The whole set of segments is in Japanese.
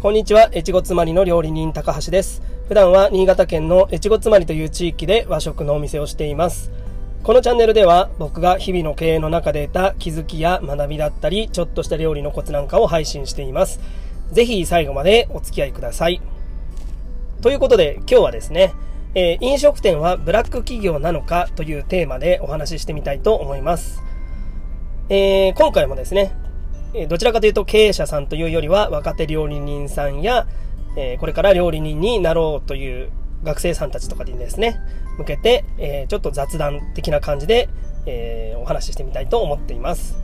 こんにちは、越後妻りの料理人高橋です。普段は新潟県の越後妻りという地域で和食のお店をしています。このチャンネルでは僕が日々の経営の中で得た気づきや学びだったり、ちょっとした料理のコツなんかを配信しています。ぜひ最後までお付き合いください。ということで今日はですね、えー飲食店はブラック企業なのかというテーマでお話ししてみたいと思います。えー今回もですね、どちらかというと経営者さんというよりは若手料理人さんや、えこれから料理人になろうという学生さんたちとかにですね、向けて、えちょっと雑談的な感じで、えお話ししてみたいと思っています。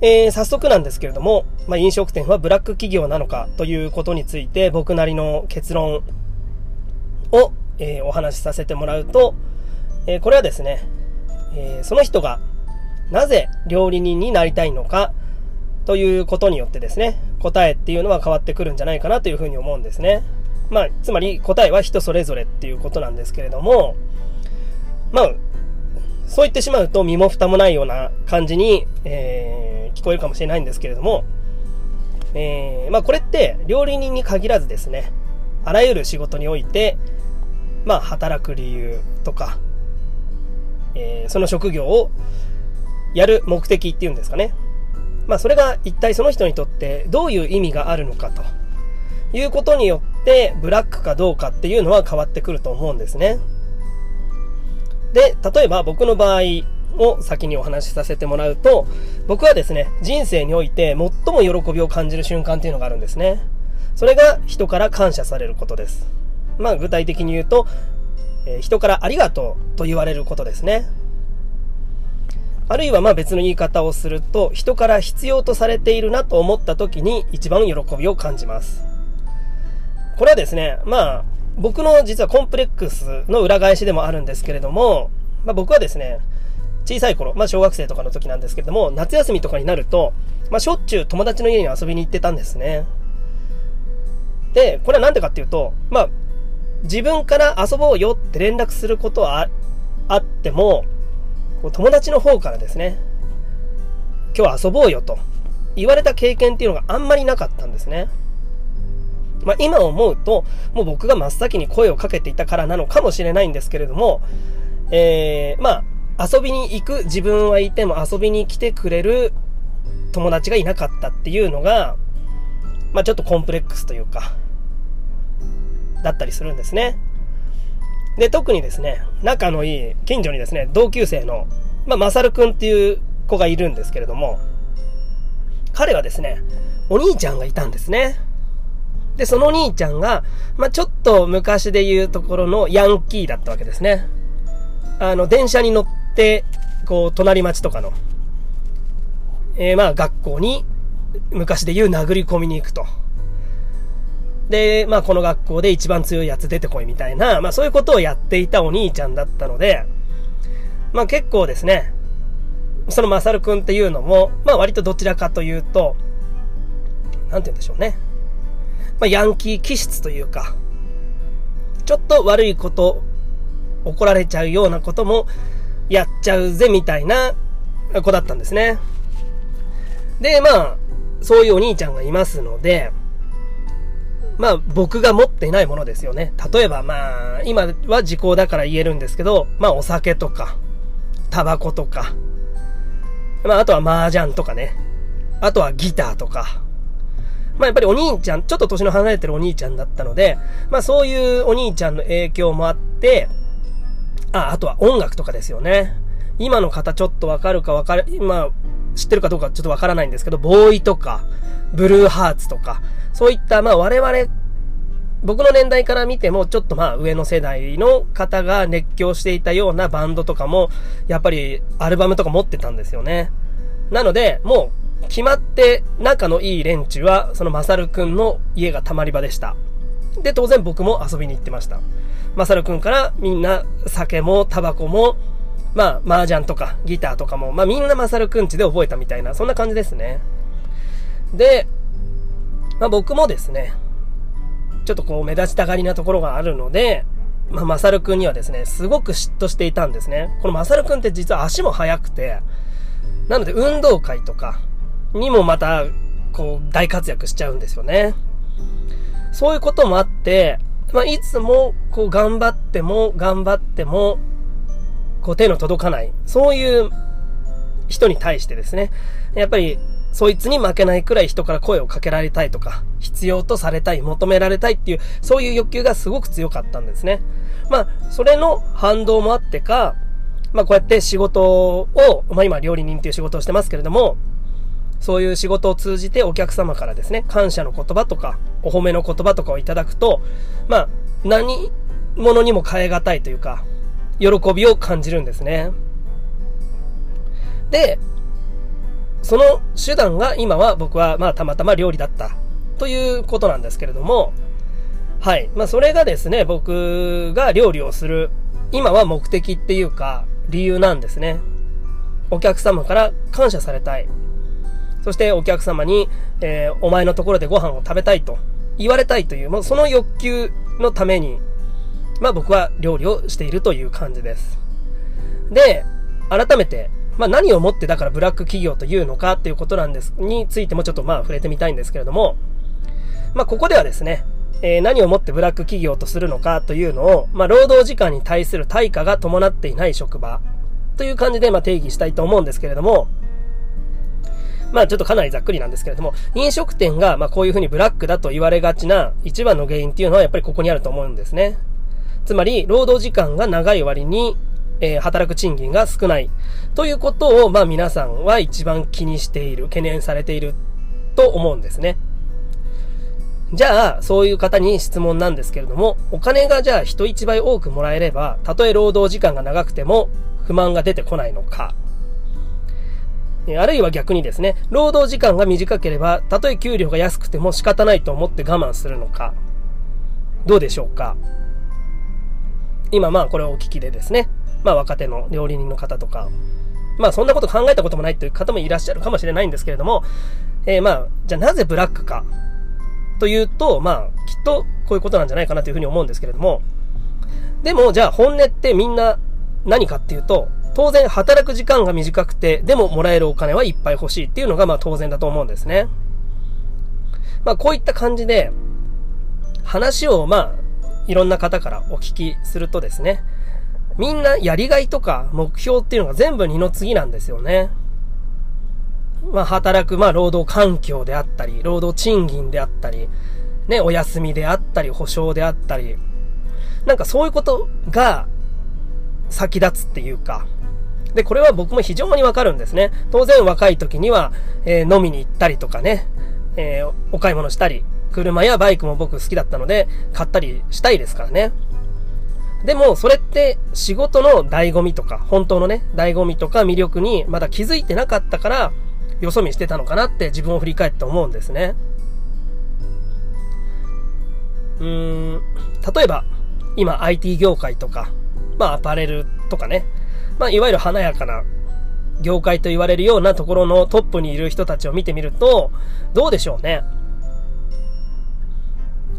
えー早速なんですけれども、まあ、飲食店はブラック企業なのかということについて僕なりの結論を、えーお話しさせてもらうと、えーこれはですね、えその人がなぜ料理人になりたいのかということによってですね、答えっていうのは変わってくるんじゃないかなというふうに思うんですね。まあ、つまり答えは人それぞれっていうことなんですけれども、まあ、そう言ってしまうと身も蓋もないような感じに、えー聞こえるかもしれないんですけれども、えーまあこれって料理人に限らずですね、あらゆる仕事において、まあ働く理由とか、えーその職業をやる目的っていうんですかね。まあそれが一体その人にとってどういう意味があるのかということによってブラックかどうかっていうのは変わってくると思うんですね。で、例えば僕の場合を先にお話しさせてもらうと、僕はですね、人生において最も喜びを感じる瞬間っていうのがあるんですね。それが人から感謝されることです。まあ具体的に言うと、えー人からありがとうと言われることですね。あるいはまあ別の言い方をすると、人から必要とされているなと思った時に一番喜びを感じます。これはですね、まあ僕の実はコンプレックスの裏返しでもあるんですけれども、まあ僕はですね、小さい頃、まあ小学生とかの時なんですけれども、夏休みとかになると、まあしょっちゅう友達の家に遊びに行ってたんですね。で、これはなんでかっていうと、まあ、自分から遊ぼうよって連絡することはあっても、友達の方からですね、今日遊ぼうよと言われた経験っていうのがあんまりなかったんですね。まあ、今思うと、もう僕が真っ先に声をかけていたからなのかもしれないんですけれども、えー、まあ、遊びに行く自分はいても遊びに来てくれる友達がいなかったっていうのが、まあ、ちょっとコンプレックスというか、だったりするんですね。で、特にですね、仲のいい、近所にですね、同級生の、まあ、まさるくんっていう子がいるんですけれども、彼はですね、お兄ちゃんがいたんですね。で、そのお兄ちゃんが、まあ、ちょっと昔で言うところのヤンキーだったわけですね。あの、電車に乗って、こう、隣町とかの、えーまあ、学校に、昔で言う殴り込みに行くと。で、まあ、この学校で一番強いやつ出てこいみたいな、まあ、そういうことをやっていたお兄ちゃんだったので、まあ、結構ですね、そのまさるくんっていうのも、まあ、割とどちらかというと、なんて言うんでしょうね。まあ、ヤンキー気質というか、ちょっと悪いこと、怒られちゃうようなこともやっちゃうぜみたいな子だったんですね。で、まあ、そういうお兄ちゃんがいますので、まあ僕が持っていないものですよね。例えばまあ、今は時効だから言えるんですけど、まあお酒とか、タバコとか、まああとは麻雀とかね。あとはギターとか。まあやっぱりお兄ちゃん、ちょっと年の離れてるお兄ちゃんだったので、まあそういうお兄ちゃんの影響もあって、あ、あとは音楽とかですよね。今の方ちょっとわかるかわかる、まあ知ってるかどうかちょっとわからないんですけど、ボーイとか、ブルーハーツとか、そういった、まあ我々、僕の年代から見ても、ちょっとまあ上の世代の方が熱狂していたようなバンドとかも、やっぱりアルバムとか持ってたんですよね。なので、もう決まって仲のいい連中は、そのマサルくんの家がたまり場でした。で、当然僕も遊びに行ってました。マサルくんからみんな酒もタバコも、まあ、麻雀とかギターとかも、まあみんなマサルくんちで覚えたみたいな、そんな感じですね。で、まあ僕もですね、ちょっとこう目立ちたがりなところがあるので、まあ、マサルくんにはですね、すごく嫉妬していたんですね。このマサルくんって実は足も速くて、なので運動会とかにもまたこう、大活躍しちゃうんですよね。そういうこともあって、まあ、いつも、こう、頑張っても、頑張っても、こう、手の届かない。そういう人に対してですね、やっぱり、そいつに負けないくらい人から声をかけられたいとか、必要とされたい、求められたいっていう、そういう欲求がすごく強かったんですね。まあ、それの反動もあってか、まあ、こうやって仕事を、まあ、今、料理人っていう仕事をしてますけれども、そういう仕事を通じてお客様からですね、感謝の言葉とか、お褒めの言葉とかをいただくと、まあ、何者にも変え難いというか、喜びを感じるんですね。で、その手段が今は僕はまあたまたま料理だったということなんですけれども、はい。まあそれがですね、僕が料理をする、今は目的っていうか理由なんですね。お客様から感謝されたい。そしてお客様に、えー、お前のところでご飯を食べたいと言われたいという、もうその欲求のために、まあ僕は料理をしているという感じです。で、改めて、まあ何をもってだからブラック企業というのかっていうことなんです、についてもちょっとまあ触れてみたいんですけれども、まあここではですね、えー、何をもってブラック企業とするのかというのを、まあ労働時間に対する対価が伴っていない職場という感じでまあ定義したいと思うんですけれども、まあちょっとかなりざっくりなんですけれども、飲食店がまあこういうふうにブラックだと言われがちな一番の原因っていうのはやっぱりここにあると思うんですね。つまり、労働時間が長い割に、えー、働く賃金が少ない。ということを、まあ皆さんは一番気にしている、懸念されていると思うんですね。じゃあ、そういう方に質問なんですけれども、お金がじゃあ人一倍多くもらえれば、たとえ労働時間が長くても不満が出てこないのか。あるいは逆にですね、労働時間が短ければ、たとえ給料が安くても仕方ないと思って我慢するのか。どうでしょうか今まあこれをお聞きでですね、まあ若手の料理人の方とか、まあそんなこと考えたこともないという方もいらっしゃるかもしれないんですけれども、えー、まあ、じゃあなぜブラックかというと、まあきっとこういうことなんじゃないかなというふうに思うんですけれども、でもじゃあ本音ってみんな何かっていうと、当然働く時間が短くて、でももらえるお金はいっぱい欲しいっていうのがまあ当然だと思うんですね。まあこういった感じで、話をまあ、いろんな方からお聞きするとですね、みんなやりがいとか目標っていうのが全部二の次なんですよね。まあ働く、まあ労働環境であったり、労働賃金であったり、ね、お休みであったり、保証であったり、なんかそういうことが先立つっていうか、で、これは僕も非常にわかるんですね。当然若い時には、えー、飲みに行ったりとかね、えー、お買い物したり、車やバイクも僕好きだったので、買ったりしたいですからね。でも、それって仕事の醍醐味とか、本当のね、醍醐味とか魅力にまだ気づいてなかったから、よそ見してたのかなって自分を振り返って思うんですね。うーん、例えば、今 IT 業界とか、まあアパレルとかね、まあ、いわゆる華やかな業界と言われるようなところのトップにいる人たちを見てみると、どうでしょうね。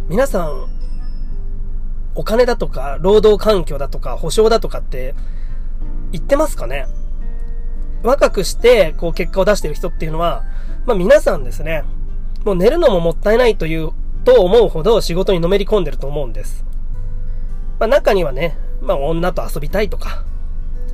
皆さん、お金だとか、労働環境だとか、保証だとかって言ってますかね？若くして、こう、結果を出してる人っていうのは、まあ皆さんですね、もう寝るのももったいないという、と思うほど仕事にのめり込んでると思うんです。まあ中にはね、まあ女と遊びたいとか、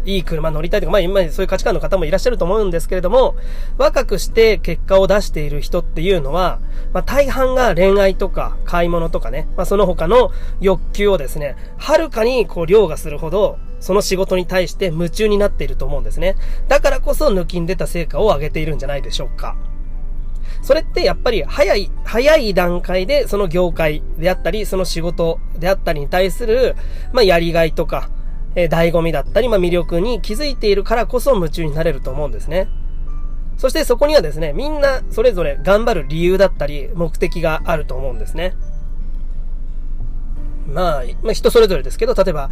いい車乗りたいとか、まあ今そういう価値観の方もいらっしゃると思うんですけれども、若くして結果を出している人っていうのは、まあ大半が恋愛とか買い物とかね、まあその他の欲求をですね、はるかにこう凌駕するほど、その仕事に対して夢中になっていると思うんですね。だからこそ抜きん出た成果を上げているんじゃないでしょうか。それってやっぱり早い、早い段階でその業界であったり、その仕事であったりに対する、まあやりがいとか、えー、醍醐味だったり、まあ、魅力に気づいているからこそ夢中になれると思うんですね。そしてそこにはですね、みんなそれぞれ頑張る理由だったり、目的があると思うんですね。まあ、まあ、人それぞれですけど、例えば、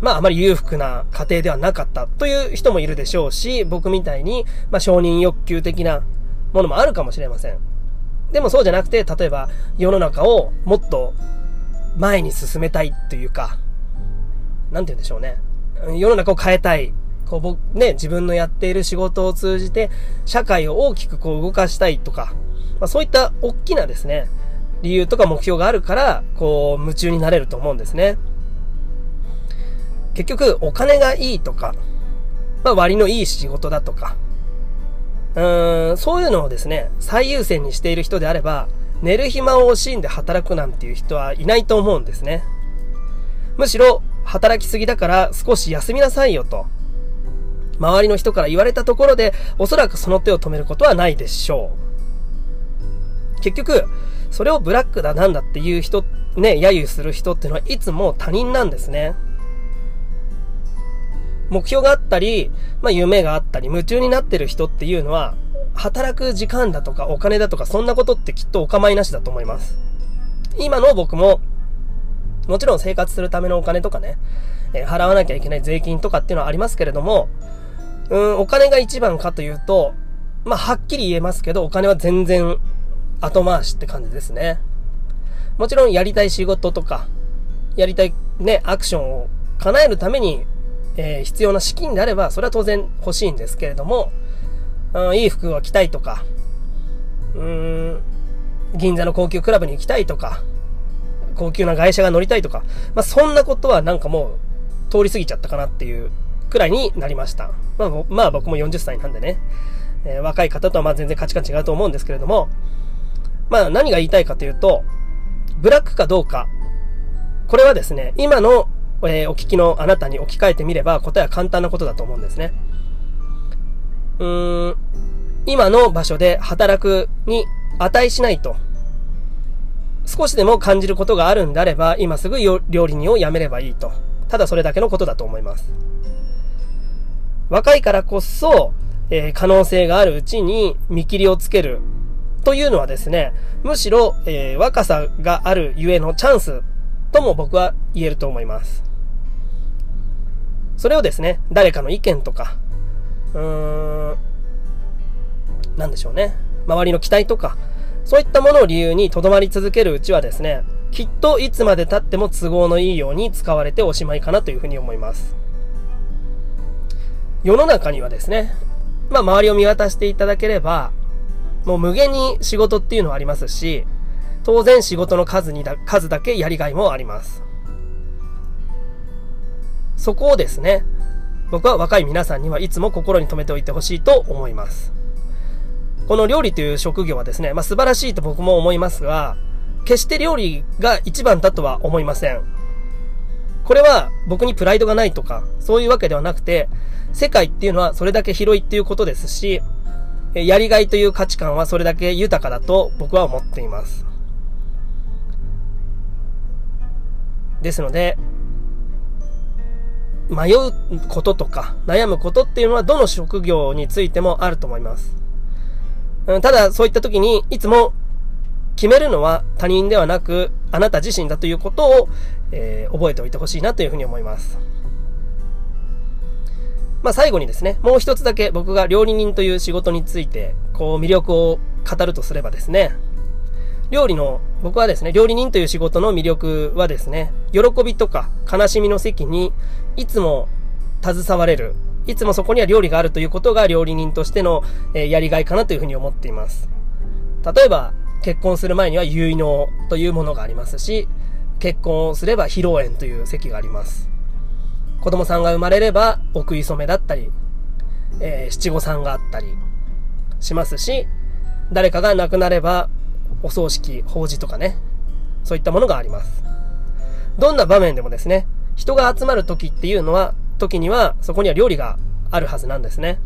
まあ、あまり裕福な家庭ではなかったという人もいるでしょうし、僕みたいに、まあ、承認欲求的なものもあるかもしれません。でもそうじゃなくて、例えば、世の中をもっと前に進めたいというか、なんて言うんでしょうね。世の中を変えたい。こう僕、ね、自分のやっている仕事を通じて、社会を大きくこう動かしたいとか、まあ、そういった大きなですね、理由とか目標があるから、こう、夢中になれると思うんですね。結局、お金がいいとか、まあ、割のいい仕事だとか、うーん、そういうのをですね、最優先にしている人であれば、寝る暇を惜しんで働くなんていう人はいないと思うんですね。むしろ、働きすぎだから少し休みなさいよと。周りの人から言われたところで、おそらくその手を止めることはないでしょう。結局、それをブラックだなんだっていう人、ね、揶揄する人っていうのはいつも他人なんですね。目標があったり、まあ夢があったり、夢中になってる人っていうのは、働く時間だとかお金だとかそんなことってきっとお構いなしだと思います。今の僕も、もちろん生活するためのお金とかね、えー、払わなきゃいけない税金とかっていうのはありますけれども、うん、お金が一番かというと、まあ、はっきり言えますけど、お金は全然後回しって感じですね。もちろんやりたい仕事とか、やりたいね、アクションを叶えるために、えー、必要な資金であれば、それは当然欲しいんですけれども、うん、いい服を着たいとか、うーん、銀座の高級クラブに行きたいとか、高級な外車が乗りたいとか、まあ、そんなことはなんかもう通り過ぎちゃったかなっていうくらいになりました。まあ、まあ僕も40歳なんでね、えー、若い方とはまあ全然価値観違うと思うんですけれども、まあ何が言いたいかというと、ブラックかどうか。これはですね、今の、えー、お聞きのあなたに置き換えてみれば答えは簡単なことだと思うんですね。うーん、今の場所で働くに値しないと。少しでも感じることがあるんであれば、今すぐ料理人を辞めればいいと。ただそれだけのことだと思います。若いからこそ、えー、可能性があるうちに見切りをつけるというのはですね、むしろ、えー、若さがあるゆえのチャンスとも僕は言えると思います。それをですね、誰かの意見とか、うーん、なんでしょうね。周りの期待とか、そういったものを理由に留まり続けるうちはですね、きっといつまで経っても都合のいいように使われておしまいかなというふうに思います。世の中にはですね、まあ周りを見渡していただければ、もう無限に仕事っていうのはありますし、当然仕事の数にだ、数だけやりがいもあります。そこをですね、僕は若い皆さんにはいつも心に留めておいてほしいと思います。この料理という職業はですね、まあ素晴らしいと僕も思いますが、決して料理が一番だとは思いません。これは僕にプライドがないとか、そういうわけではなくて、世界っていうのはそれだけ広いっていうことですし、やりがいという価値観はそれだけ豊かだと僕は思っています。ですので、迷うこととか悩むことっていうのはどの職業についてもあると思います。ただそういった時にいつも決めるのは他人ではなくあなた自身だということを、えー、覚えておいてほしいなというふうに思います。まあ最後にですね、もう一つだけ僕が料理人という仕事について、こう魅力を語るとすればですね、料理の、僕はですね、料理人という仕事の魅力はですね、喜びとか悲しみの席にいつも携われる、いつもそこには料理があるということが料理人としての、えやりがいかなというふうに思っています。例えば、結婚する前には結納というものがありますし、結婚をすれば披露宴という席があります。子供さんが生まれれば、お食い初めだったり、えー、七五三があったりしますし、誰かが亡くなれば、お葬式、法事とかね、そういったものがあります。どんな場面でもですね、人が集まる時っていうのは、時には、そこには料理があるはずなんですね。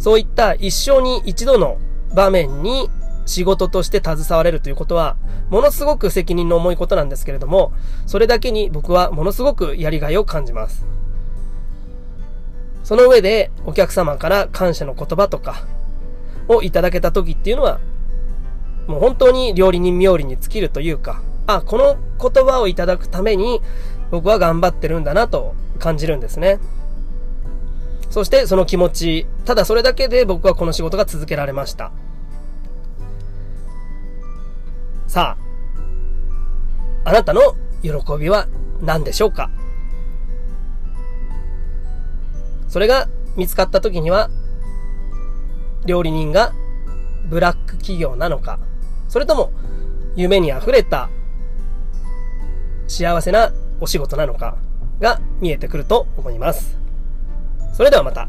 そういった一生に一度の場面に仕事として携われるということは、ものすごく責任の重いことなんですけれども、それだけに僕はものすごくやりがいを感じます。その上で、お客様から感謝の言葉とかをいただけた時っていうのは、もう本当に料理人冥利に尽きるというか、あ、この言葉をいただくために僕は頑張ってるんだなと感じるんですね。そしてその気持ち、ただそれだけで僕はこの仕事が続けられました。さあ、あなたの喜びは何でしょうか？それが見つかった時には、料理人がブラック企業なのか、それとも夢に溢れた幸せなお仕事なのかが見えてくると思います。それではまた。